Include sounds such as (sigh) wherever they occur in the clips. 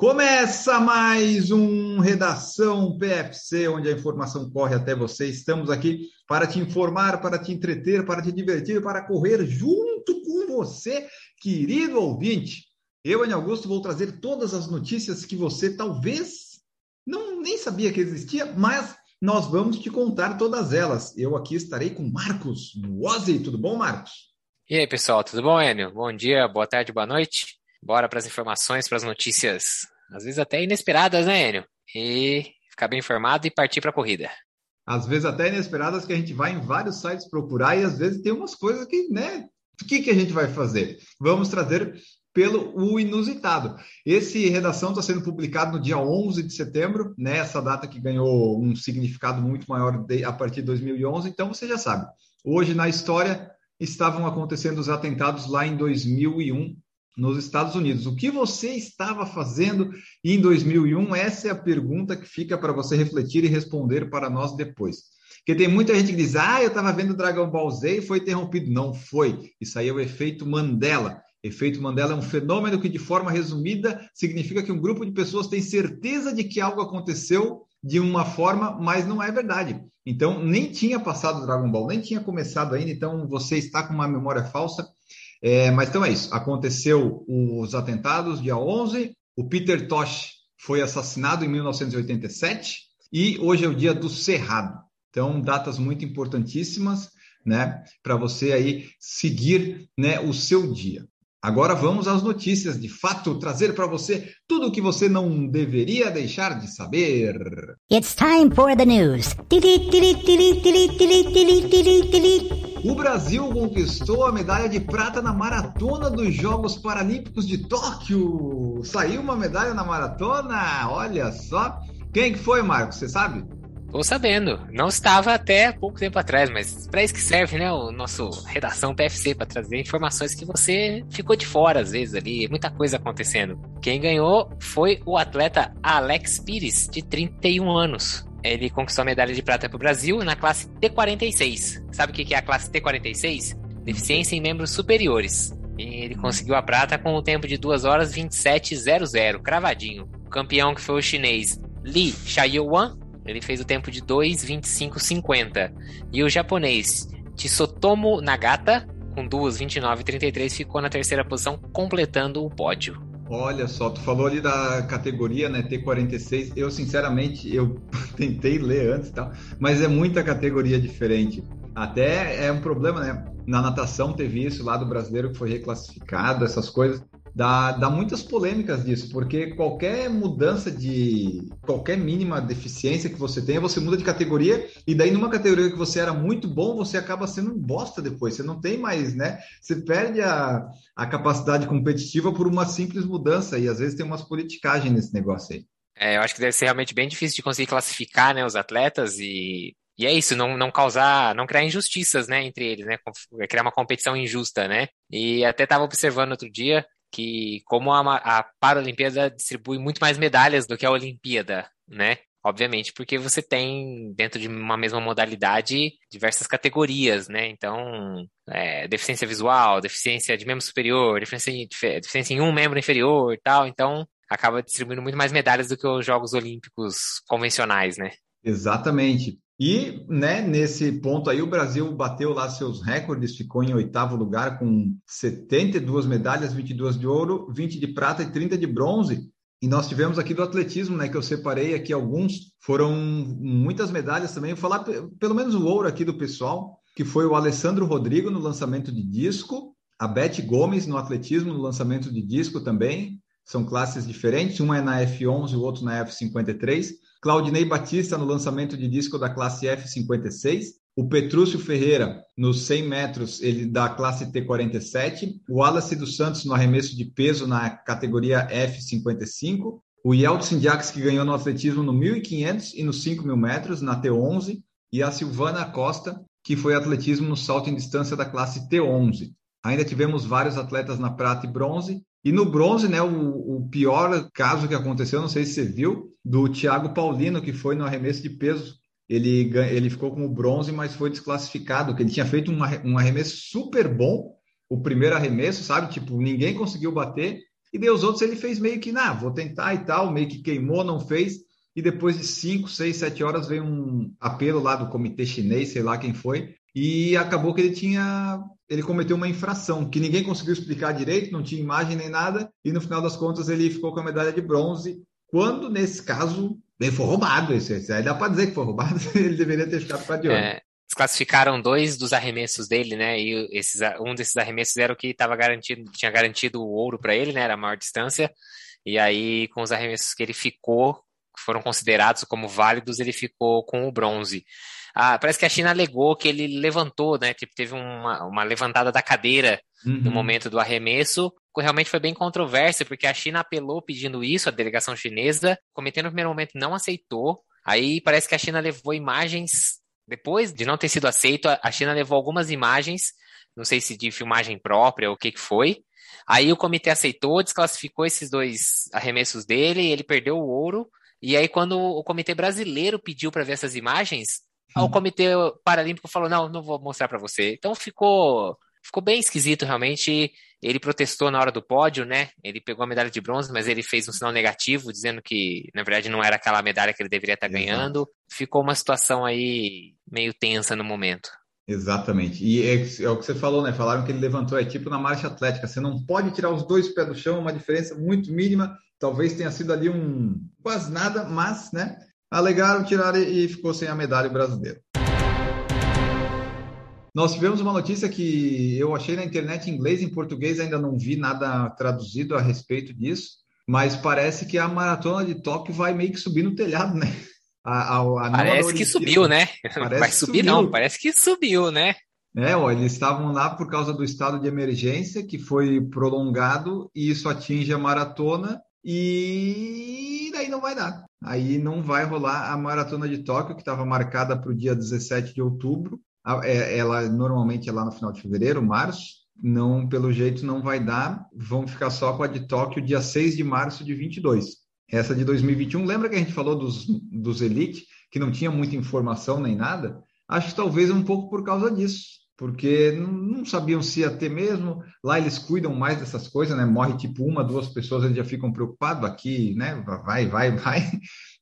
Começa mais um Redação PFC, onde a informação corre até você. Estamos aqui para te informar, para te entreter, para te divertir, para correr junto com você, querido ouvinte. Eu, Ana Augusto, vou trazer todas as notícias que você talvez não nem sabia que existia, mas nós vamos te contar todas elas. Eu aqui estarei com Marcos Ozzy. Tudo bom, Marcos? E aí, pessoal, tudo bom, Enio? Bom dia, boa tarde, boa noite. Bora para as informações, para as notícias, às vezes até inesperadas, né, Enio? E ficar bem informado e partir para a corrida. Às vezes até inesperadas que a gente vai em vários sites procurar e às vezes tem umas coisas que, né? O que, que a gente vai fazer? Vamos trazer pelo o inusitado. Esse redação está sendo publicado no dia 11 de setembro, né? Essa data que ganhou um significado muito maior de, a partir de 2011. Então você já sabe. Hoje na história estavam acontecendo os atentados lá em 2001 nos Estados Unidos. O que você estava fazendo em 2001? Essa é a pergunta que fica para você refletir e responder para nós depois. Porque tem muita gente que diz: "Ah, eu estava vendo Dragon Ball Z e foi interrompido". Não foi. Isso aí é o efeito Mandela. Efeito Mandela é um fenômeno que, de forma resumida, significa que um grupo de pessoas tem certeza de que algo aconteceu de uma forma, mas não é verdade. Então, nem tinha passado Dragon Ball, nem tinha começado ainda, então você está com uma memória falsa. É, mas então é isso. Aconteceu os atentados, dia 11. O Peter Tosh foi assassinado em 1987 e hoje é o dia do Cerrado. Então, datas muito importantíssimas, né, para você aí seguir, né, o seu dia. Agora vamos às notícias, de fato, trazer para você tudo o que você não deveria deixar de saber. It's time for the news. O Brasil conquistou a medalha de prata na maratona dos Jogos Paralímpicos de Tóquio. Saiu uma medalha na maratona, olha só. Quem que foi, Marcos? Você sabe? Tô sabendo. Não estava até pouco tempo atrás, mas para isso que serve, né? O nosso redação PFC para trazer informações que você ficou de fora às vezes ali, muita coisa acontecendo. Quem ganhou foi o atleta Alex Pires, de 31 anos. Ele conquistou a medalha de prata para o Brasil na classe T46. Sabe o que é a classe T46? Deficiência em membros superiores. E ele conseguiu a prata com o tempo de 2 horas 27.00, cravadinho. O campeão que foi o chinês Li Xiaowan ele fez o tempo de 2:25:50. E o japonês Tsutomu Nagata, com 2:29:33, ficou na terceira posição, completando o pódio. Olha só, tu falou ali da categoria, né, T46. Eu, sinceramente, eu (laughs) tentei ler antes tal, mas é muita categoria diferente. Até é um problema, né? Na natação teve isso lá do brasileiro que foi reclassificado, essas coisas dá, dá muitas polêmicas disso, porque qualquer mudança de qualquer mínima deficiência que você tenha, você muda de categoria e daí numa categoria que você era muito bom, você acaba sendo um bosta depois. Você não tem mais, né? Você perde a, a capacidade competitiva por uma simples mudança e às vezes tem umas politicagens nesse negócio aí. É, eu acho que deve ser realmente bem difícil de conseguir classificar, né, os atletas e e é isso, não, não causar, não criar injustiças, né, entre eles, né, criar uma competição injusta, né. E até estava observando outro dia que como a, a Paralimpíada distribui muito mais medalhas do que a Olimpíada, né? Obviamente, porque você tem dentro de uma mesma modalidade diversas categorias, né? Então, é, deficiência visual, deficiência de membro superior, deficiência, deficiência em um membro inferior e tal. Então, acaba distribuindo muito mais medalhas do que os Jogos Olímpicos convencionais, né? Exatamente. E, né, nesse ponto aí, o Brasil bateu lá seus recordes, ficou em oitavo lugar com 72 medalhas, 22 de ouro, 20 de prata e 30 de bronze. E nós tivemos aqui do atletismo, né, que eu separei aqui alguns, foram muitas medalhas também. Vou falar pelo menos o ouro aqui do pessoal, que foi o Alessandro Rodrigo no lançamento de disco, a Beth Gomes no atletismo no lançamento de disco também. São classes diferentes, uma é na F11 e o outro na F53. Claudinei Batista no lançamento de disco da classe F56, o Petrúcio Ferreira nos 100 metros, ele da classe T47, o Wallace dos Santos no arremesso de peso na categoria F55, o Yeltsin Jacques que ganhou no atletismo no 1500 e nos 5000 metros na T11 e a Silvana Costa que foi atletismo no salto em distância da classe T11. Ainda tivemos vários atletas na prata e bronze. E no bronze, né, o, o pior caso que aconteceu, não sei se você viu, do Thiago Paulino, que foi no arremesso de peso. Ele, ele ficou com o bronze, mas foi desclassificado, que ele tinha feito um, arremesso super bom, o primeiro arremesso, sabe? Tipo, ninguém conseguiu bater, e daí os outros ele fez meio que, nah, vou tentar e tal, meio que queimou, não fez, e depois de 5, 6, 7 horas veio um apelo lá do comitê chinês, sei lá quem foi, e acabou que ele tinha ele cometeu uma infração que ninguém conseguiu explicar direito, não tinha imagem nem nada, e no final das contas ele ficou com a medalha de bronze, quando nesse caso ele foi roubado. Esse, aí dá para dizer que foi roubado, (laughs) ele deveria ter ficado para de ouro. É, desclassificaram dois dos arremessos dele, né? E esses, um desses arremessos era o que estava garantido, tinha garantido o ouro para ele, né? Era a maior distância. E aí, com os arremessos que ele ficou, foram considerados como válidos, ele ficou com o bronze. Ah, parece que a China alegou que ele levantou, né? Tipo, teve uma, uma levantada da cadeira uhum. no momento do arremesso. Realmente foi bem controverso, porque a China apelou pedindo isso, a delegação chinesa. O comitê no primeiro momento não aceitou. Aí parece que a China levou imagens depois de não ter sido aceito, a China levou algumas imagens, não sei se de filmagem própria ou o que, que foi. Aí o comitê aceitou, desclassificou esses dois arremessos dele, ele perdeu o ouro. E aí, quando o comitê brasileiro pediu para ver essas imagens. O comitê paralímpico falou: não, não vou mostrar para você. Então ficou, ficou bem esquisito, realmente. Ele protestou na hora do pódio, né? Ele pegou a medalha de bronze, mas ele fez um sinal negativo, dizendo que, na verdade, não era aquela medalha que ele deveria estar ganhando. Ficou uma situação aí meio tensa no momento. Exatamente. E é, é, o que você falou, né? Falaram que ele levantou, é tipo na marcha atlética. Você não pode tirar os dois pés do chão, uma diferença muito mínima. Talvez tenha sido ali um quase nada, mas, né? Alegaram, tiraram e ficou sem a medalha brasileira. Nós tivemos uma notícia que eu achei na internet em inglês, em português ainda não vi nada traduzido a respeito disso, mas parece que a maratona de Tóquio vai meio que subir no telhado, né? A, a, a parece que subiu, né? Parece vai subir não, parece que subiu, né? É, ó, eles estavam lá por causa do estado de emergência que foi prolongado e isso atinge a maratona e daí não vai dar. Aí não vai rolar a maratona de Tóquio que estava marcada para o dia 17 de outubro é, ela normalmente é lá no final de fevereiro, março. Não, pelo jeito não vai dar. Vão ficar só com a de Tóquio dia 6 de março de 22. Essa de 2021, lembra que a gente falou dos, dos Elite, que não tinha muita informação nem nada? Acho que talvez um pouco por causa disso, porque não, sabiam se ia ter mesmo. Lá eles cuidam mais dessas coisas, né? Morre tipo uma, duas pessoas, eles já ficam preocupados. Aqui, né? Vai, vai, (laughs) vai.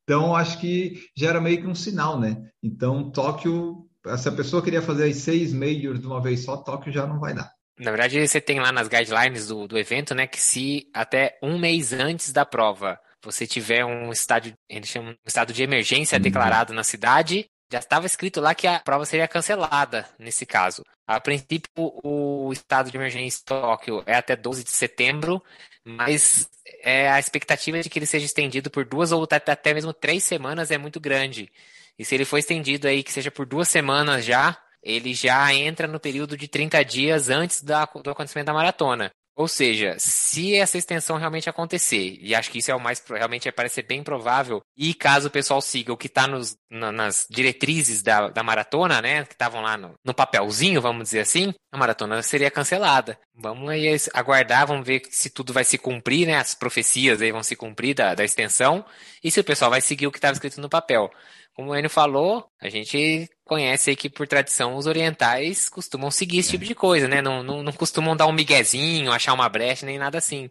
Então, acho que já era meio que um sinal, né? Então, Tóquio se a pessoa queria fazer as seis majors de uma vez só, Tóquio já não vai dar. Na verdade, você tem lá nas guidelines do, do evento, né, que se até um mês antes da prova você tiver um estado, eles chamam um estado de emergência uhum. declarado na cidade, já estava escrito lá que a prova seria cancelada nesse caso. A princípio, o estado de emergência em Tóquio é até 12 de setembro, mas é, a expectativa de que ele seja estendido por duas ou até mesmo três semanas é muito grande. E se ele for estendido aí, que seja por duas semanas já, ele já entra no período de 30 dias antes da, do acontecimento da maratona. Ou seja, se essa extensão realmente acontecer, e acho que isso é o mais realmente parece ser bem provável, e caso o pessoal siga o que está na, nas diretrizes da, da maratona, né, que estavam lá no, no, papelzinho, vamos dizer assim, a maratona seria cancelada. Vamos aí aguardar, vamos ver se tudo vai se cumprir, né, as profecias aí vão se cumprir da, da extensão, e se o pessoal vai seguir o que estava escrito no papel. Como o Enio falou, a gente conhece aí que por tradição os orientais costumam seguir esse tipo de coisa, né? Não, não, não costumam dar um miguezinho, achar uma brecha, nem nada assim.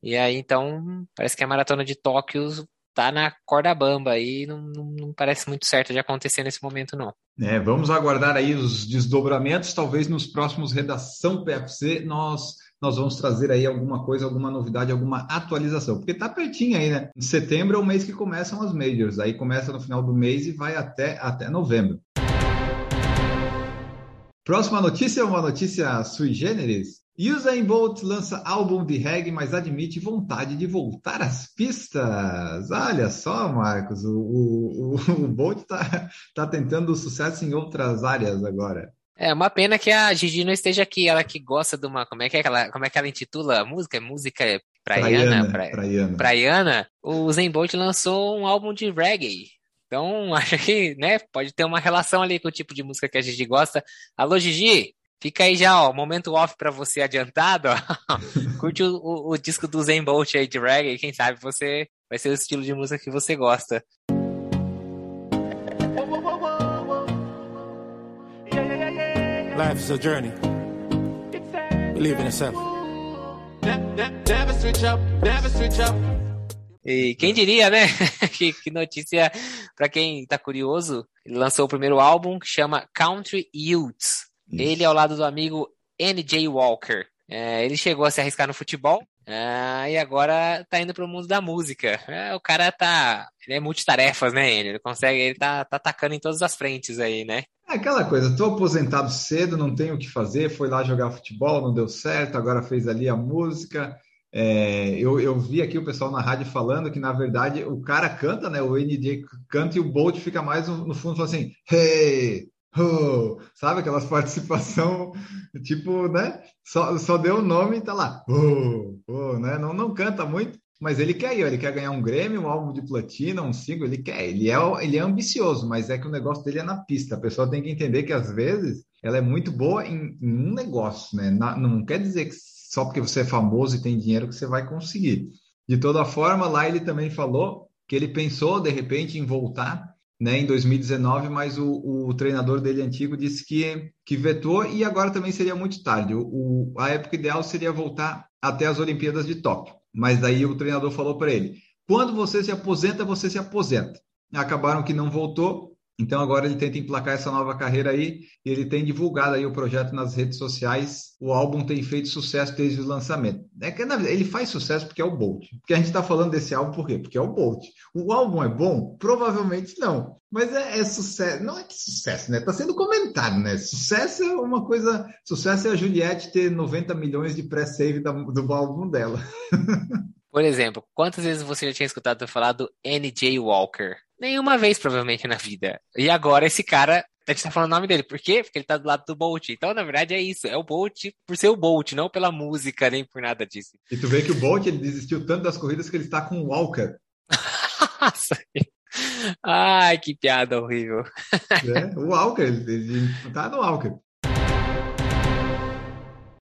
E aí, então, parece que a maratona de Tóquio tá na corda bamba aí, não, não, não, parece muito certo de acontecer nesse momento, não. É, vamos aguardar aí os desdobramentos, talvez nos próximos Redação PFC nós nós vamos trazer aí alguma coisa, alguma novidade, alguma atualização, porque tá pertinho aí, né? Em setembro é o mês que começam as majors, aí começa no final do mês e vai até, até novembro. Próxima notícia é uma notícia sui generis. Usain Bolt lança álbum de reggae, mas admite vontade de voltar às pistas. Olha só, Marcos, o, o, o Bolt está tá tentando sucesso em outras áreas agora. É uma pena que a Gigi não esteja aqui, ela que gosta de uma. Como é que, é ela, como é que ela intitula a música? Música praiana? Praiana. praiana. praiana. O Zen Bolt lançou um álbum de reggae. Então, (laughs) acho que né, pode ter uma relação ali com o tipo de música que a Gigi gosta. Alô, Gigi! Fica aí já, ó, momento off para você adiantado, ó. (laughs) Curte o, o, o, disco do Zen Bolt aí de reggae, quem sabe você vai ser o estilo de música que você gosta. Life is a journey. Believe in yourself. Never switch up, never switch up. E quem diria, né? (laughs) que, que, notícia para quem tá curioso. Ele lançou o primeiro álbum que chama Country Youths. Ele ao lado do amigo N.J. Walker. É, ele chegou a se arriscar no futebol é, e agora tá indo pro mundo da música. É, o cara tá. Ele é multitarefas, né? Ele, ele consegue, ele tá, tá atacando em todas as frentes aí, né? É aquela coisa, tô aposentado cedo, não tenho o que fazer, foi lá jogar futebol, não deu certo, agora fez ali a música. É, eu, eu vi aqui o pessoal na rádio falando que, na verdade, o cara canta, né? O NJ canta e o Bolt fica mais no, no fundo, assim, hey, oh, sabe? Aquelas (laughs) participação, tipo, né? Só, só deu o nome e tá lá, oh, oh, né? Não, não canta muito, mas ele quer ir, ele quer ganhar um Grêmio, um álbum de platina, um single, ele quer, ele é, ele é ambicioso, mas é que o negócio dele é na pista. A pessoa tem que entender que às vezes ela é muito boa em, em um negócio, né? Na, não quer dizer que só porque você é famoso e tem dinheiro que você vai conseguir. De toda forma, lá ele também falou que ele pensou de repente em voltar né, em 2019, mas o, o, treinador dele antigo disse que, que vetou e agora também seria muito tarde. O, o, a época ideal seria voltar até as Olimpíadas de Tóquio. Mas daí o treinador falou para ele: quando você se aposenta, você se aposenta. Acabaram que não voltou, então agora ele tenta emplacar essa nova carreira aí e ele tem divulgado aí o projeto nas redes sociais. O álbum tem feito sucesso desde o lançamento. É que ele faz sucesso porque é o Bolt. Porque a gente está falando desse álbum por quê? Porque é o Bolt. O álbum é bom? Provavelmente não. Mas é, é sucesso. Não é que sucesso, né? Está sendo comentado, né? Sucesso é uma coisa. Sucesso é a Juliette ter 90 milhões de pré-save do álbum dela. (laughs) Por exemplo, quantas vezes você já tinha escutado falar do N.J. Walker? Nenhuma vez, provavelmente, na vida. E agora esse cara, a gente tá falando o nome dele. Por quê? Porque ele tá do lado do Bolt. Então, na verdade, é isso. É o Bolt por ser o Bolt, não pela música, nem por nada disso. E tu vê que o Bolt, ele desistiu tanto das corridas que ele está com o Walker. Nossa. Ai, que piada horrível. É, o Walker, ele, ele tá no Walker.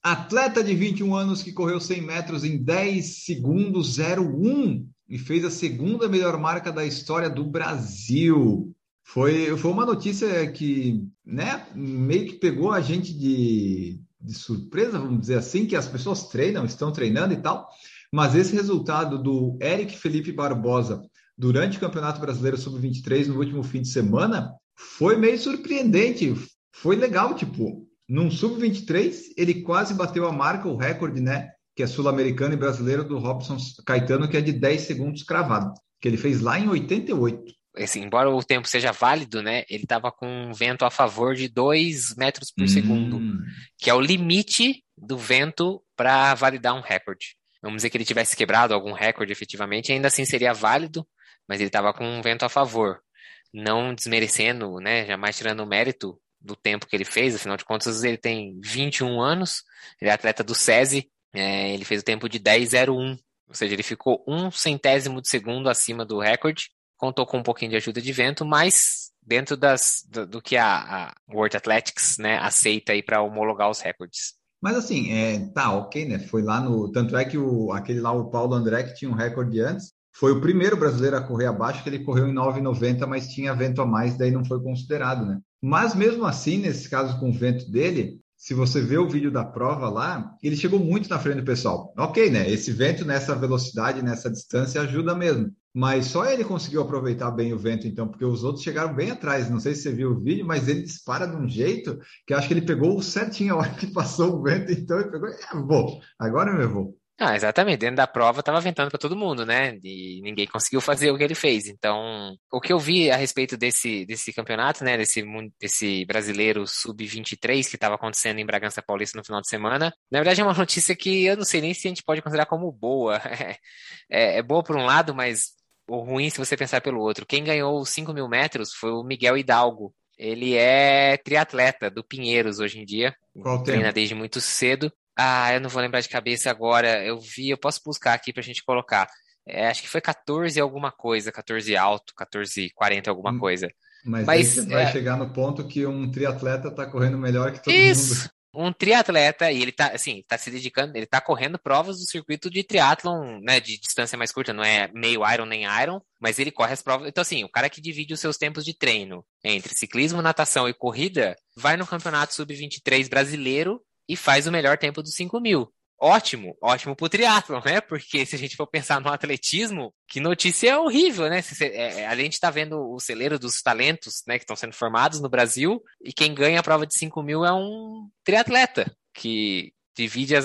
Atleta de 21 anos que correu 100 metros em 10 segundos 01 e fez a segunda melhor marca da história do Brasil. Foi, foi uma notícia que né, meio que pegou a gente de, de surpresa, vamos dizer assim, que as pessoas treinam, estão treinando e tal, mas esse resultado do Eric Felipe Barbosa durante o Campeonato Brasileiro Sub-23 no último fim de semana foi meio surpreendente. Foi legal, tipo, num sub-23, ele quase bateu a marca, o recorde, né? Que é sul-americano e brasileiro do Robson Caetano, que é de 10 segundos cravado, que ele fez lá em 88. Assim, embora o tempo seja válido, né? Ele estava com um vento a favor de 2 metros por hum. segundo, que é o limite do vento para validar um recorde. Vamos dizer que ele tivesse quebrado algum recorde efetivamente, ainda assim seria válido, mas ele estava com um vento a favor. Não desmerecendo, né? Jamais tirando o mérito do tempo que ele fez, afinal de contas ele tem 21 anos, ele é atleta do SESI, é, ele fez o tempo de 10,01, ou seja, ele ficou um centésimo de segundo acima do recorde, contou com um pouquinho de ajuda de vento, mas dentro das, do, do que a, a, World Athletics né, aceita aí para homologar os recordes. Mas assim, é, tá, ok, né? Foi lá no. Tanto é que o, aquele lá, o Paulo André, que tinha um recorde antes, foi o primeiro brasileiro a correr abaixo, que ele correu em 9,90, mas tinha vento a mais, daí não foi considerado, né? Mas mesmo assim, nesse caso com o vento dele, se você vê o vídeo da prova lá, ele chegou muito na frente do pessoal. Ok, né? Esse vento nessa velocidade, nessa distância, ajuda mesmo. Mas só ele conseguiu aproveitar bem o vento, então, porque os outros chegaram bem atrás. Não sei se você viu o vídeo, mas ele dispara de um jeito que acho que ele pegou certinho a hora que (laughs) passou o vento, então ele pegou. É, vou, agora eu vou. Ah, exatamente. Dentro da prova estava ventando para todo mundo, né? E ninguém conseguiu fazer o que ele fez. Então, o que eu vi a respeito desse, desse campeonato, né? Desse, desse brasileiro sub-23 que estava acontecendo em Bragança Paulista no final de semana, na verdade é uma notícia que eu não sei nem se a gente pode considerar como boa. (laughs) É, é boa por um lado, mas o ruim se você pensar pelo outro. Quem ganhou os 5 mil metros foi o Miguel Hidalgo. Ele é triatleta do Pinheiros hoje em dia. Qual treina tempo? desde muito cedo. Ah, eu não vou lembrar de cabeça agora. Eu vi, eu posso buscar aqui pra gente colocar. É, acho que foi 14 alguma coisa, 14 alto, 14 40 alguma hum, coisa. Mas, Mas vai é... chegar no ponto que um triatleta tá correndo melhor que todo Isso. mundo. um triatleta e ele tá, assim, tá se dedicando, ele tá correndo provas do circuito de triatlon, né, de distância mais curta, não é meio Iron nem Iron, mas ele corre as provas. Então, assim, o cara que divide os seus tempos de treino entre ciclismo, natação e corrida, vai no campeonato sub-23 brasileiro e faz o melhor tempo dos 5 mil ótimo, ótimo pro triatlon, né? Porque se a gente for pensar no atletismo, que notícia horrível, né? É, é, a gente tá vendo o celeiro dos talentos, né, que estão sendo formados no Brasil, e quem ganha a prova de 5 mil é um triatleta, que divide a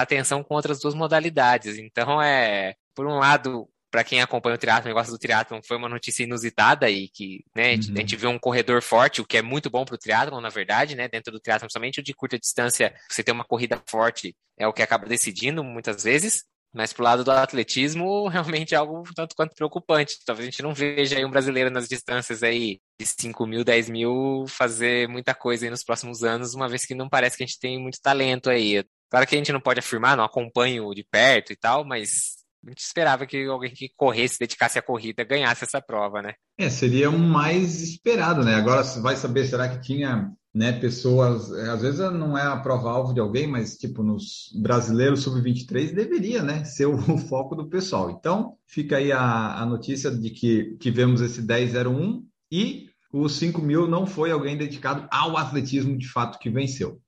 atenção com outras duas modalidades. Então, é, por um lado, para quem acompanha o triatlo, o negócio do triatlo foi uma notícia inusitada e que, né, uhum. a gente vê um corredor forte, o que é muito bom para o triatlo, na verdade, né, dentro do triatlo, somente o de curta distância, você ter uma corrida forte é o que acaba decidindo muitas vezes. Mas pro lado do atletismo, (laughs) realmente é algo tanto quanto preocupante. Talvez a gente não veja aí um brasileiro nas distâncias aí de 5 mil, 10 mil fazer muita coisa aí nos próximos anos, uma vez que não parece que a gente tem muito talento aí. Claro que a gente não pode afirmar, não acompanho de perto e tal, mas a gente esperava que alguém que corresse, dedicasse a corrida, ganhasse essa prova, né? É, seria um mais esperado, né? Agora vai saber, será que tinha né, pessoas, é, às vezes não é a prova-alvo de alguém, mas tipo nos brasileiros sub-23 deveria, né, ser (laughs) o, foco do pessoal. Então, fica aí a, a notícia de que tivemos esse 1001 e os 5 mil não foi alguém dedicado ao atletismo de fato que venceu.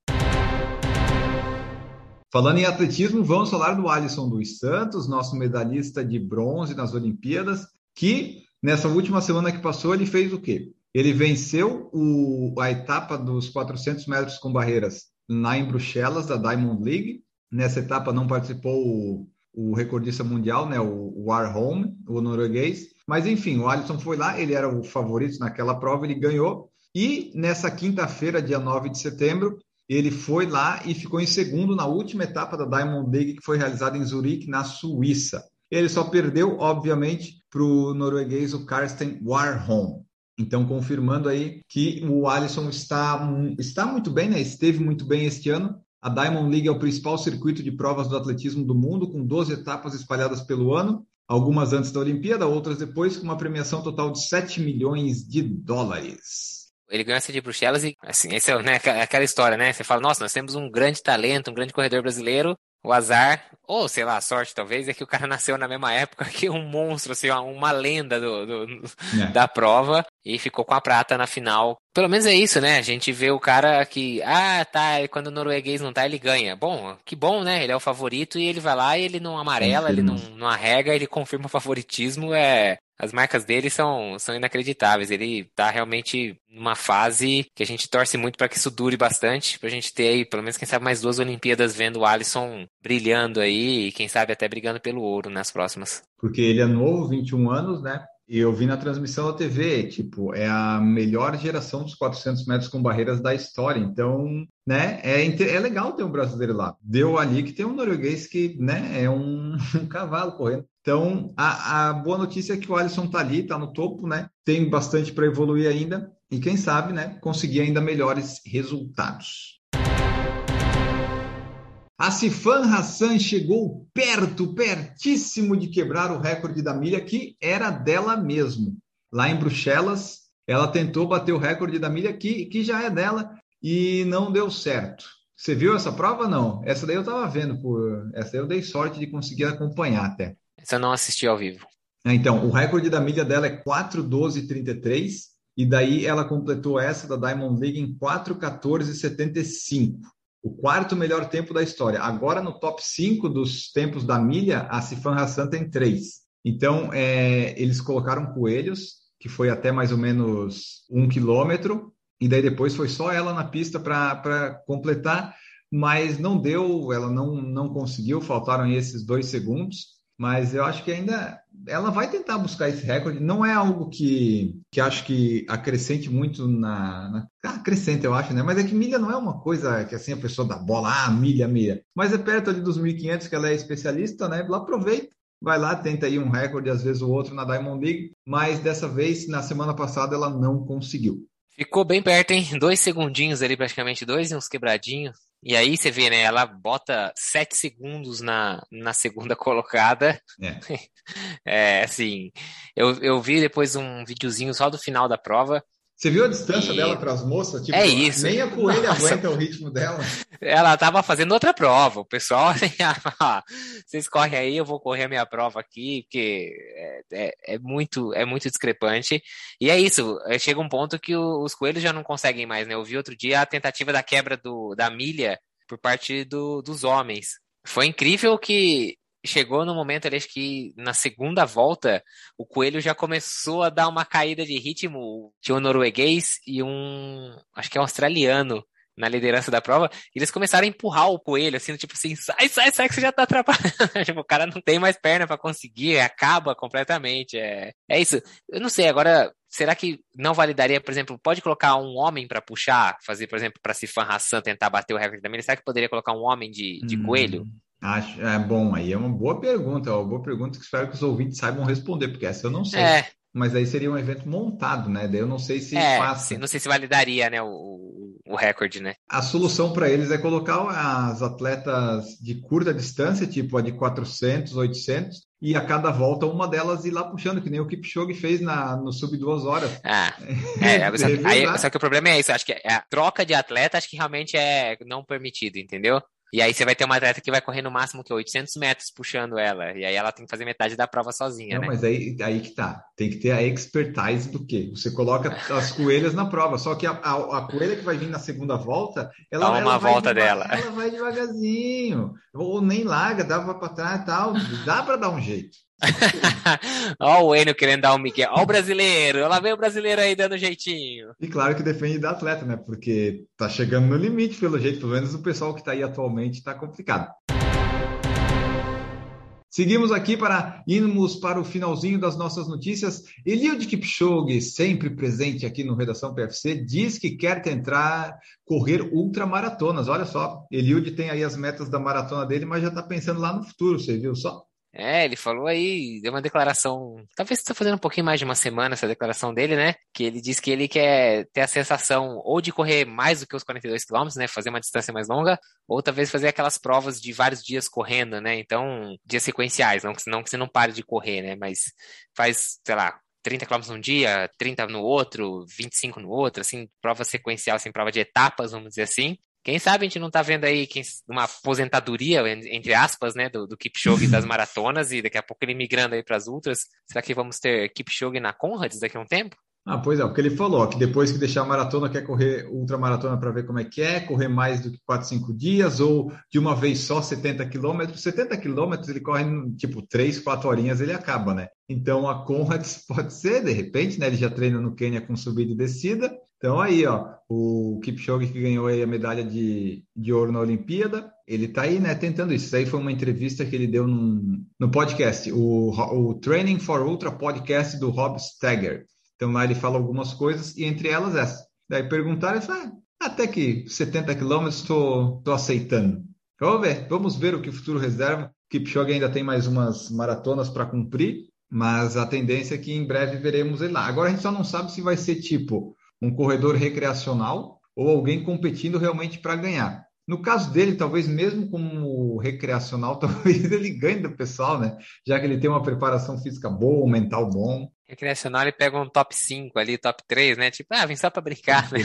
Falando em atletismo, vamos falar do Alisson dos Santos, nosso medalhista de bronze nas Olimpíadas, que nessa última semana que passou ele fez o quê? Ele venceu o, a etapa dos 400 metros com barreiras lá em Bruxelas, da Diamond League. Nessa etapa não participou o, o recordista mundial, né, o Warholm, o norueguês. Mas enfim, o Alisson foi lá, ele era o favorito naquela prova, ele ganhou. E nessa quinta-feira, dia 9 de setembro, ele foi lá e ficou em segundo na última etapa da Diamond League, que foi realizada em Zurique, na Suíça. Ele só perdeu, obviamente, para o norueguês, o Karsten Warholm. Então, confirmando aí que o Alisson está, está muito bem, né? esteve muito bem este ano. A Diamond League é o principal circuito de provas do atletismo do mundo, com 12 etapas espalhadas pelo ano, algumas antes da Olimpíada, outras depois, com uma premiação total de 7 milhões de dólares. Ele ganha essa de Bruxelas e, assim, essa é né, aquela história, né? Você fala, nossa, nós temos um grande talento, um grande corredor brasileiro. O azar, ou sei lá, a sorte talvez, é que o cara (laughs) nasceu na mesma época (laughs) que um monstro, assim, uma lenda do, do é. da prova e ficou com a prata na final. Pelo menos é isso, né? A gente vê o cara que, ah, tá, quando o norueguês não tá, ele ganha. Bom, que bom, né? Ele é o favorito e ele vai lá e ele não amarela, ele não, não arrega, ele confirma o favoritismo. É, as marcas dele são, são inacreditáveis. Ele tá realmente numa fase que a gente torce muito para que isso dure bastante, pra gente ter aí, pelo menos, quem sabe, mais duas Olimpíadas vendo o Alisson brilhando aí e quem sabe até brigando pelo ouro nas próximas. Porque ele é novo, 21 anos, né? E eu vi na transmissão da TV, tipo, é a melhor geração dos 400 metros com barreiras da história. Então, né, é, é legal ter um brasileiro lá. Deu ali que tem um norueguês que, né, é um, (laughs) um cavalo correndo. Então, a, a, boa notícia é que o Alisson tá ali, tá no topo, né? Tem bastante para evoluir ainda e quem sabe, né, conseguir ainda melhores resultados. A Sifan Hassan chegou perto, pertíssimo de quebrar o recorde da milha que era dela mesmo. Lá em Bruxelas, ela tentou bater o recorde da milha que, que já é dela e não deu certo. Você viu essa prova? Não. Essa daí eu estava vendo. Por... Essa daí eu dei sorte de conseguir acompanhar até. Essa eu não assisti ao vivo. Então, o recorde da milha dela é 4,12,33 e daí ela completou essa da Diamond League em 4,14,75. O quarto melhor tempo da história. Agora, no top 5 dos tempos da milha, a Sifan Hassan tem 3. Então, é, eles colocaram coelhos, que foi até mais ou menos um quilômetro, e daí depois foi só ela na pista para completar, mas não deu, ela não, não conseguiu, faltaram esses dois segundos mas eu acho que ainda ela vai tentar buscar esse recorde. Não é algo que, que acho que acrescente muito na, na. Ah, eu acho, né? Mas é que milha não é uma coisa que assim a pessoa dá bola, ah, milha, milha. Mas é perto ali dos 1.500 que ela é especialista, né? Ela aproveita, vai lá, tenta aí um recorde, às vezes o outro na Diamond League. Mas dessa vez, na semana passada, ela não conseguiu. Ficou bem perto, hein? Dois segundinhos ali, praticamente dois e uns quebradinhos. E aí você vê, né? Ela bota sete segundos na, na segunda (laughs) colocada. É. (laughs) é, assim. Eu, eu vi depois um videozinho só do final da prova. Você viu a distância E- dela para as moças? Tipo, É isso. Nem a coelha Nossa. aguenta o ritmo dela. Ela tava fazendo outra prova. O pessoal, (laughs) ó, vocês correm aí, eu vou correr a minha prova aqui, porque é, é- é muito, é muito discrepante. E é isso, é, chega um ponto que o- os coelhos já não conseguem mais, né? Eu vi outro dia a tentativa da quebra do, da milha por parte do- dos homens. Foi incrível que chegou no momento ali, acho que na segunda volta, o coelho já começou a dar uma caída de ritmo. Tinha um norueguês e um, acho que é um australiano na liderança da prova, e eles começaram a empurrar o coelho, assim, tipo assim, sai, sai, sai, que você já tá atrapalhando. (laughs) tipo, o cara não tem mais perna pra conseguir, acaba completamente. É, é isso. Eu não sei, agora, será que não validaria, por exemplo, pode colocar um homem pra puxar, fazer, por exemplo, pra Sifan Hassan tentar bater o recorde da milha? Será que poderia colocar um homem de, de Hum, coelho? Acho, é bom, aí é uma boa pergunta, é uma boa pergunta que espero que os ouvintes saibam responder, porque essa eu não sei. É, Mas aí seria um evento montado, né? Daí eu não sei se é, passa. sim, não sei se validaria, né, o, o, recorde, né? A solução para eles é colocar as atletas de curta distância, tipo a de 400, 800, e a cada volta uma delas ir lá puxando, que nem o Kipchoge fez na, no sub duas horas. Ah, (laughs) é, só, que- aí- só que o problema é isso, acho que a troca de atleta acho que realmente é não permitido, entendeu? E aí você vai ter uma atleta que vai correr no máximo que 800 metros puxando ela, e aí ela tem que fazer metade da prova sozinha, Não, né? mas aí, aí que tá. Tem que ter a expertise do quê? Você coloca as coelhas na prova, só que a, a, a coelha que vai vir na segunda volta, ela, uma ela vai volta dela. Ela vai devagarzinho. Ou nem larga, dá para trás e tal. Dá para dar um jeito. (laughs) Ó o Enio querendo dar um Miguel, ó o brasileiro, lá vem o brasileiro aí dando jeitinho. E claro que depende da atleta, né? Porque tá chegando no limite, pelo jeito, pelo menos o pessoal que tá aí atualmente tá complicado. Seguimos aqui para irmos para o finalzinho das nossas notícias. Eliud Kipchoge, sempre presente aqui no Redação PFC, diz que quer tentar correr ultramaratonas. Olha só, Eliud tem aí as metas da maratona dele, mas já está pensando lá no futuro, você viu só? É, ele falou aí, deu uma declaração, talvez está fazendo um pouquinho mais de uma semana essa declaração dele, né? Que ele diz que ele quer ter a sensação ou de correr mais do que os 42 quilômetros, né? Fazer uma distância mais longa, ou talvez fazer aquelas provas de vários dias correndo, né? Então, dias sequenciais, não que, não que você não pare de correr, né? Mas faz, sei lá, 30 km num dia, 30 no outro, 25 no outro, assim, prova sequencial, assim, prova de etapas, vamos dizer assim. Quem sabe a gente não tá vendo aí uma aposentadoria, en- entre aspas, né, do, do Kipchoge das maratonas e daqui a pouco ele migrando aí para as ultras. Será que vamos ter Kipchoge na Conrads daqui a um tempo? Ah, pois é, o que ele falou, que depois que deixar a maratona, quer correr ultramaratona para ver como é que é, correr mais do que 4, 5 dias, ou de uma vez só 70 quilômetros. 70 quilômetros ele corre, tipo, 3, 4 horinhas ele acaba, né? Então a Conrads (laughs) pode ser, de repente, né? Ele já treina no Quênia com subida e descida. Então aí, ó, o Kipchoge que ganhou aí a medalha de, de ouro na Olimpíada, ele tá aí, né, tentando isso. Isso aí foi uma entrevista que ele deu num, no podcast, o, o Training for Ultra podcast do Rob Stagger. Então lá ele fala algumas coisas e entre elas essa. Daí perguntaram, ele fala, ah, até que 70 quilômetros estou aceitando. Vamos ver, vamos ver o que o futuro reserva. Kipchoge ainda tem mais umas maratonas para cumprir, mas a tendência é que em breve veremos ele lá. Agora a gente só não sabe se vai ser tipo um corredor recreacional ou alguém competindo realmente para ganhar. No caso dele, talvez mesmo como recreacional, (laughs) talvez ele ganhe do pessoal, né? Já que ele tem uma preparação física boa, um mental bom. Recreacional ele pega um top 5 ali, top 3, né? Tipo, ah, vem só pra brincar, (laughs) né?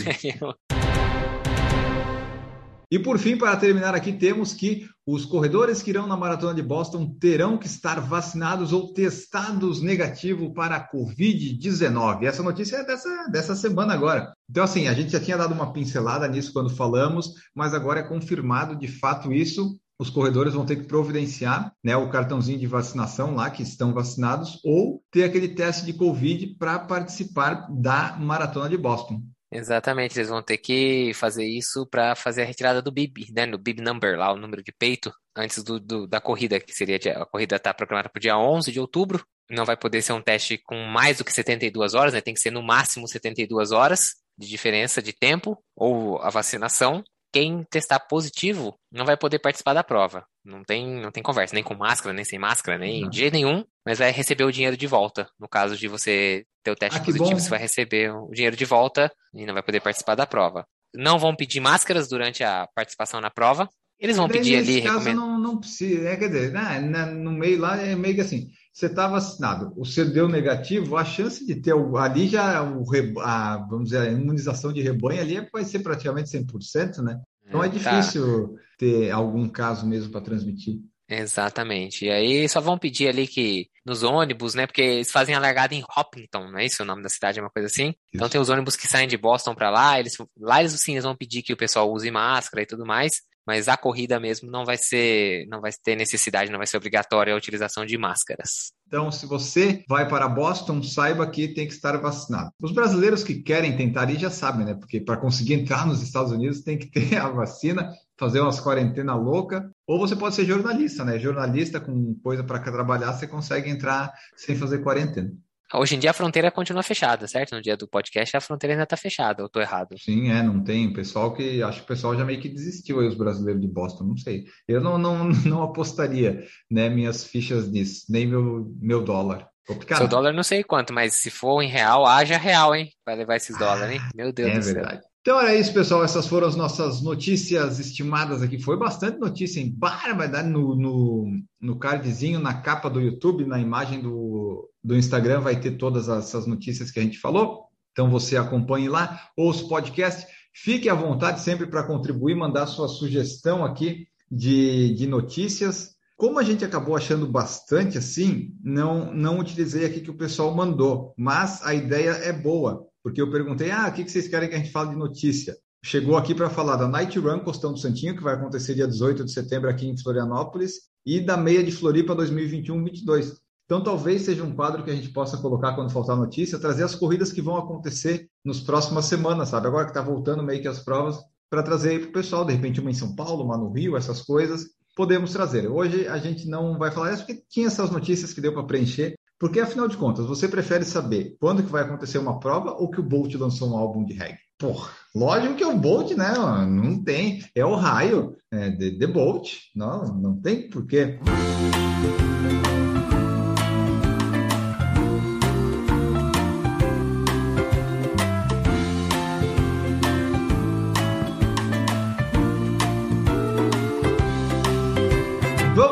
E por fim, para terminar aqui, temos que os corredores que irão na maratona de Boston terão que estar vacinados ou testados negativo para a Covid-19. Essa notícia é dessa, dessa semana agora. Então, assim, a gente já tinha dado uma pincelada nisso quando falamos, mas agora é confirmado de fato isso. Os corredores vão ter que providenciar né, o cartãozinho de vacinação lá, que estão vacinados, ou ter aquele teste de Covid para participar da maratona de Boston. Exatamente, eles vão ter que fazer isso para fazer a retirada do bib, né? No bib number, lá, o número de peito, antes do, do- da corrida, que seria a corrida está programada para o dia 11 de outubro. Não vai poder ser um teste com mais do que 72 horas, né? Tem que ser no máximo 72 horas de diferença de tempo, ou a vacinação. Quem testar positivo não vai poder participar da prova. Não tem, não tem conversa, nem com máscara, nem sem máscara, nem Não. de jeito nenhum, mas vai receber o dinheiro de volta. No caso de você ter o teste Ah, positivo, você vai receber o dinheiro de volta e não vai poder participar da prova. Não vão pedir máscaras durante a participação na prova. Eles vão Daí, pedir nesse ali, caso, recomendo. não, não precisa, é, quer dizer, né, na- no meio lá é meio que assim, você está vacinado, o seu deu negativo, a chance de ter ali já o, a, vamos dizer, a imunização de rebanho ali vai ser praticamente 100%, né? Então é, é difícil tá. ter algum caso mesmo para transmitir. Exatamente. E aí só vão pedir ali que nos ônibus, né? Porque eles fazem a largada em Hopkinton, não é isso? O nome da cidade é uma coisa assim. Isso. Então tem os ônibus que saem de Boston para lá, eles lá eles sim eles vão pedir que o pessoal use máscara e tudo mais mas a corrida mesmo não vai ser, não vai ter necessidade, não vai ser obrigatória a utilização de máscaras. Então, se você vai para Boston, saiba que tem que estar vacinado. Os brasileiros que querem tentar ir já sabem, né? Porque para conseguir entrar nos Estados Unidos tem que ter a vacina, fazer umas quarentena louca, ou você pode ser jornalista, né? Jornalista com coisa para trabalhar, você consegue entrar sem fazer quarentena. Hoje em dia a fronteira continua fechada, certo? No dia do podcast a fronteira ainda está fechada, ou estou errado? Sim, é, não tem. O pessoal que. Acho que o pessoal já meio que desistiu aí, os brasileiros de Boston, não sei. Eu não, não, (laughs) não apostaria, né, minhas fichas nisso, nem meu, meu dólar. Seu dólar não sei quanto, mas se for em real, haja real, hein? Vai levar esses dólares, hein? Meu Deus é do céu. É verdade. Então era isso, pessoal. Essas foram as nossas notícias estimadas aqui. Foi bastante notícia em barbaridade no, no, no cardzinho, na capa do YouTube, na imagem do, do Instagram, vai ter todas essas notícias que a gente falou. Então você acompanhe lá, ouça o podcast. Fique à vontade sempre para contribuir, mandar sua sugestão aqui de, de notícias. Como a gente acabou achando bastante assim, não, não utilizei aqui que o pessoal mandou, mas a ideia é boa porque eu perguntei, ah, o que vocês querem que a gente fale de notícia? Chegou aqui para falar da Night Run Costão do Santinho, que vai acontecer dia 18 de setembro aqui em Florianópolis, e da Meia de Floripa 2021-22. Então, talvez seja um quadro que a gente possa colocar quando faltar notícia, trazer as corridas que vão acontecer nas próximas semanas, sabe? Agora que está voltando meio que as provas, para trazer para o pessoal, de repente uma em São Paulo, uma no Rio, essas coisas, podemos trazer. Hoje a gente não vai falar isso porque tinha essas notícias que deu para preencher, porque, afinal de contas, você prefere saber quando que vai acontecer uma prova ou que o Bolt lançou um álbum de reggae? Porra, lógico que é o Bolt, né? Não tem. É o raio é, de, de Bolt. Não, não tem porquê.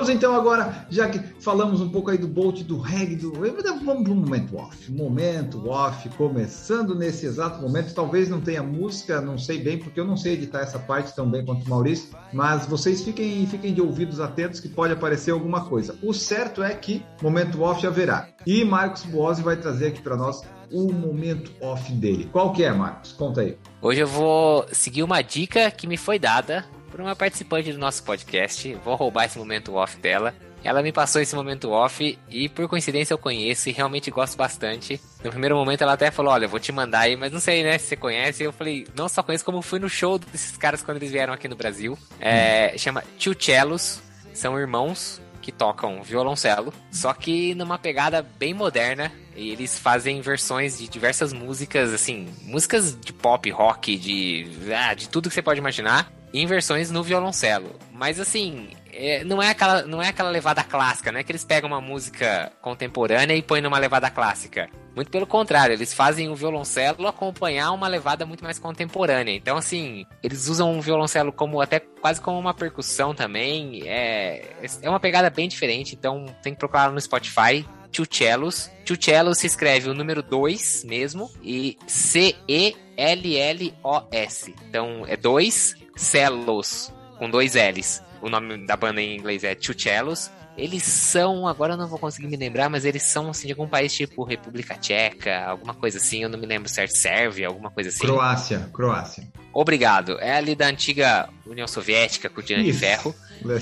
Vamos então agora, já que falamos um pouco aí do Bolt, do reggae, do... vamos para o momento off. Momento off, começando nesse exato momento. Talvez não tenha música, não sei bem, porque eu não sei editar essa parte tão bem quanto o Maurício, mas vocês fiquem, fiquem de ouvidos atentos que pode aparecer alguma coisa. O certo é que momento off haverá. E Marcos Boazzi vai trazer aqui para nós o momento off dele. Qual que é, Marcos? Conta aí. Hoje eu vou seguir uma dica que me foi dada por uma participante do nosso podcast. Vou roubar esse momento off dela. Ela me passou esse momento off e por coincidência eu conheço e realmente gosto bastante. No primeiro momento ela até falou: Olha, vou te mandar aí, mas não sei, né, se você conhece. Eu falei: Não só conheço, como fui no show desses caras quando eles vieram aqui no Brasil. É. Chama Tio Cellos, são irmãos que tocam violoncelo, só que numa pegada bem moderna. E eles fazem versões de diversas músicas, assim, músicas de pop, rock, de, ah, de tudo que você pode imaginar em versões no violoncelo. Mas assim, é, não, é aquela, não é aquela levada clássica, não é que eles pegam uma música contemporânea e põem numa levada clássica. Muito pelo contrário, eles fazem o violoncelo acompanhar uma levada muito mais contemporânea. Então, assim, eles usam o violoncelo como até quase como uma percussão também. É, é uma pegada bem diferente, então tem que procurar no Spotify. Tio Cellos se escreve o número 2 mesmo e C-E-L-L-O-S. Então é 2 Cellos, com dois L's. O nome da banda em inglês é Two Cellos. Eles são, agora eu não vou conseguir me lembrar, mas eles são assim, de algum país tipo República Tcheca, alguma coisa assim, eu não me lembro certo, Sérvia, alguma coisa assim. Croácia, Croácia. Obrigado. É ali da antiga União Soviética, cortina de ferro.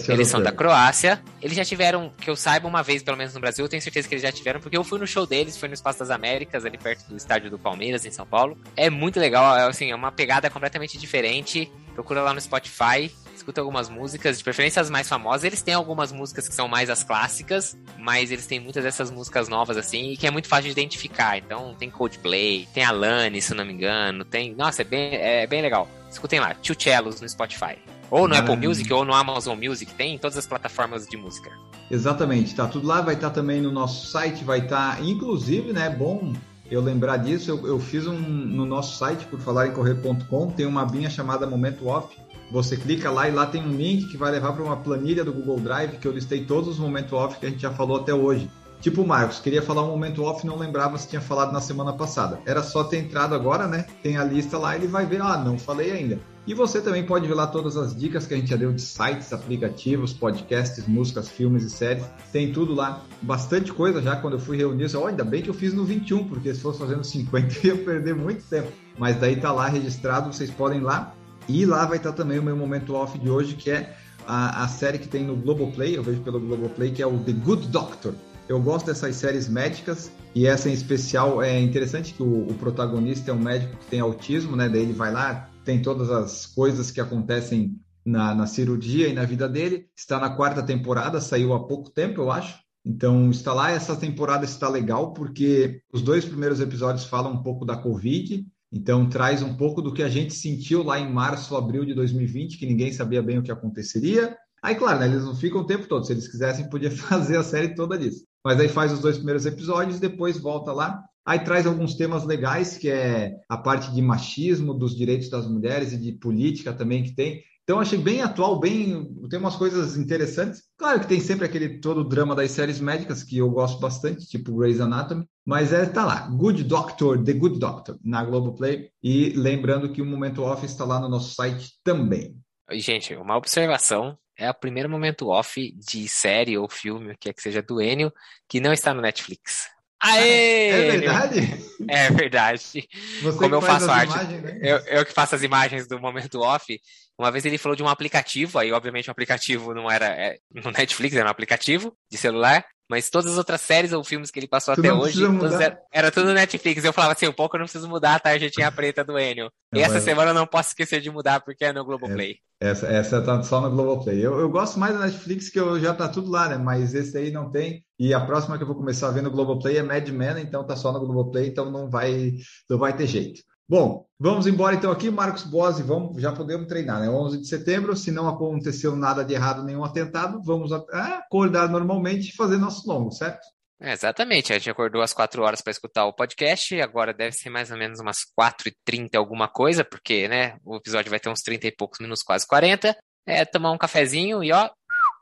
Eles são da Croácia. Eles já tiveram, que eu saiba, uma vez, pelo menos no Brasil, eu tenho certeza que eles já tiveram, porque eu fui no show deles, foi no Espaço das Américas, ali perto do estádio do Palmeiras, em São Paulo. É muito legal, é, assim, é uma pegada completamente diferente. Procura lá no Spotify, escuta algumas músicas, de preferência as mais famosas. Eles têm algumas músicas que são mais as clássicas, mas eles têm muitas dessas músicas novas, assim, e que é muito fácil de identificar. Então tem Coldplay, tem Alane, se não me engano, tem. Nossa, é bem, é bem legal. Escutem lá, Tio Cellos no Spotify. Ou no ah, Apple Music, ou no Amazon Music, tem em todas as plataformas de música. Exatamente, tá tudo lá, vai estar tá também no nosso site, vai estar, tá, inclusive, né, bom eu lembrar disso, eu, eu fiz um no nosso site, por falar em correr.com, tem uma abinha chamada Momento Off. Você clica lá e lá tem um link que vai levar para uma planilha do Google Drive que eu listei todos os momentos off que a gente já falou até hoje. Tipo, Marcos, queria falar um momento off, não lembrava se tinha falado na semana passada. Era só ter entrado agora, né? Tem a lista lá, ele vai ver, ah, não falei ainda. E você também pode ver lá todas as dicas que a gente já deu de sites, aplicativos, podcasts, músicas, filmes e séries. Tem tudo lá. Bastante coisa já quando eu fui reunir. Eu, oh, ainda bem que eu fiz no 21, porque se fosse fazendo 50 (laughs) eu ia perder muito tempo. Mas daí tá lá registrado, vocês podem ir lá. E lá vai estar também o meu momento off de hoje, que é a, a série que tem no Globoplay, eu vejo pelo Globoplay, que é o The Good Doctor. Eu gosto dessas séries médicas e essa em especial é interessante que o, o protagonista é um médico que tem autismo, né? Daí ele vai lá, tem todas as coisas que acontecem na, na cirurgia e na vida dele. Está na quarta temporada, saiu há pouco tempo, eu acho. Então está lá, essa temporada está legal porque os dois primeiros episódios falam um pouco da Covid, então traz um pouco do que a gente sentiu lá em março, abril de 2020, que ninguém sabia bem o que aconteceria. Aí, claro, né, eles não ficam o tempo todo. Se eles quisessem, podia (laughs) fazer a série toda disso. Mas aí faz os dois primeiros episódios, depois volta lá Aí traz alguns temas legais, que é a parte de machismo, dos direitos das mulheres e de política também que tem. Então achei bem atual, bem tem umas coisas interessantes. Claro que tem sempre aquele todo o drama das séries médicas que eu gosto bastante, tipo Grey's Anatomy, mas é tá lá, Good Doctor, The Good Doctor na Globoplay e lembrando que o Momento Off está lá no nosso site também. Gente, uma observação é o primeiro momento off de série ou filme, o que é que seja do Enio, que não está no Netflix. Aê! É verdade? É verdade. Você Como eu faço arte. Imagens, né? eu, eu que faço as imagens do momento off. Uma vez ele falou de um aplicativo, aí obviamente o aplicativo não era é, no Netflix, era um aplicativo de celular. Mas todas as outras séries ou filmes que ele passou Tu até hoje, era, era tudo Netflix. Eu falava assim, um pouco eu não preciso mudar a tarjetinha preta do Enio. (laughs) E Não, essa mas- semana eu não posso esquecer de mudar porque é no Globoplay. Essa, essa tá só no Globoplay. Eu, eu gosto mais da Netflix, que eu, já tá tudo lá, né? Mas esse aí não tem. E a próxima que eu vou começar a ver no Globoplay é Mad Men, então tá só no Globoplay, então não vai, não vai ter jeito. Bom, vamos embora então aqui, Marcos Bose, vamos, já podemos treinar, né? 11 de setembro, se não aconteceu nada de errado, nenhum atentado, vamos ah, acordar normalmente e fazer nosso longo, certo? É, exatamente, a gente acordou às 4 horas para escutar o podcast, agora deve ser mais ou menos umas 4h30 alguma coisa, porque, né, o episódio vai ter uns 30 e poucos minutos, quase 40. É, tomar um cafezinho e, ó,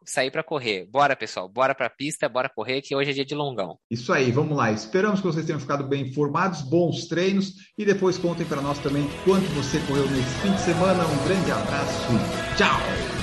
sair para correr. Bora, pessoal, bora pra pista, bora correr, que hoje é dia de longão. Isso aí, vamos lá. Esperamos que vocês tenham ficado bem informados, bons treinos e depois contem para nós também quanto você correu nesse fim de semana. Um grande abraço, tchau!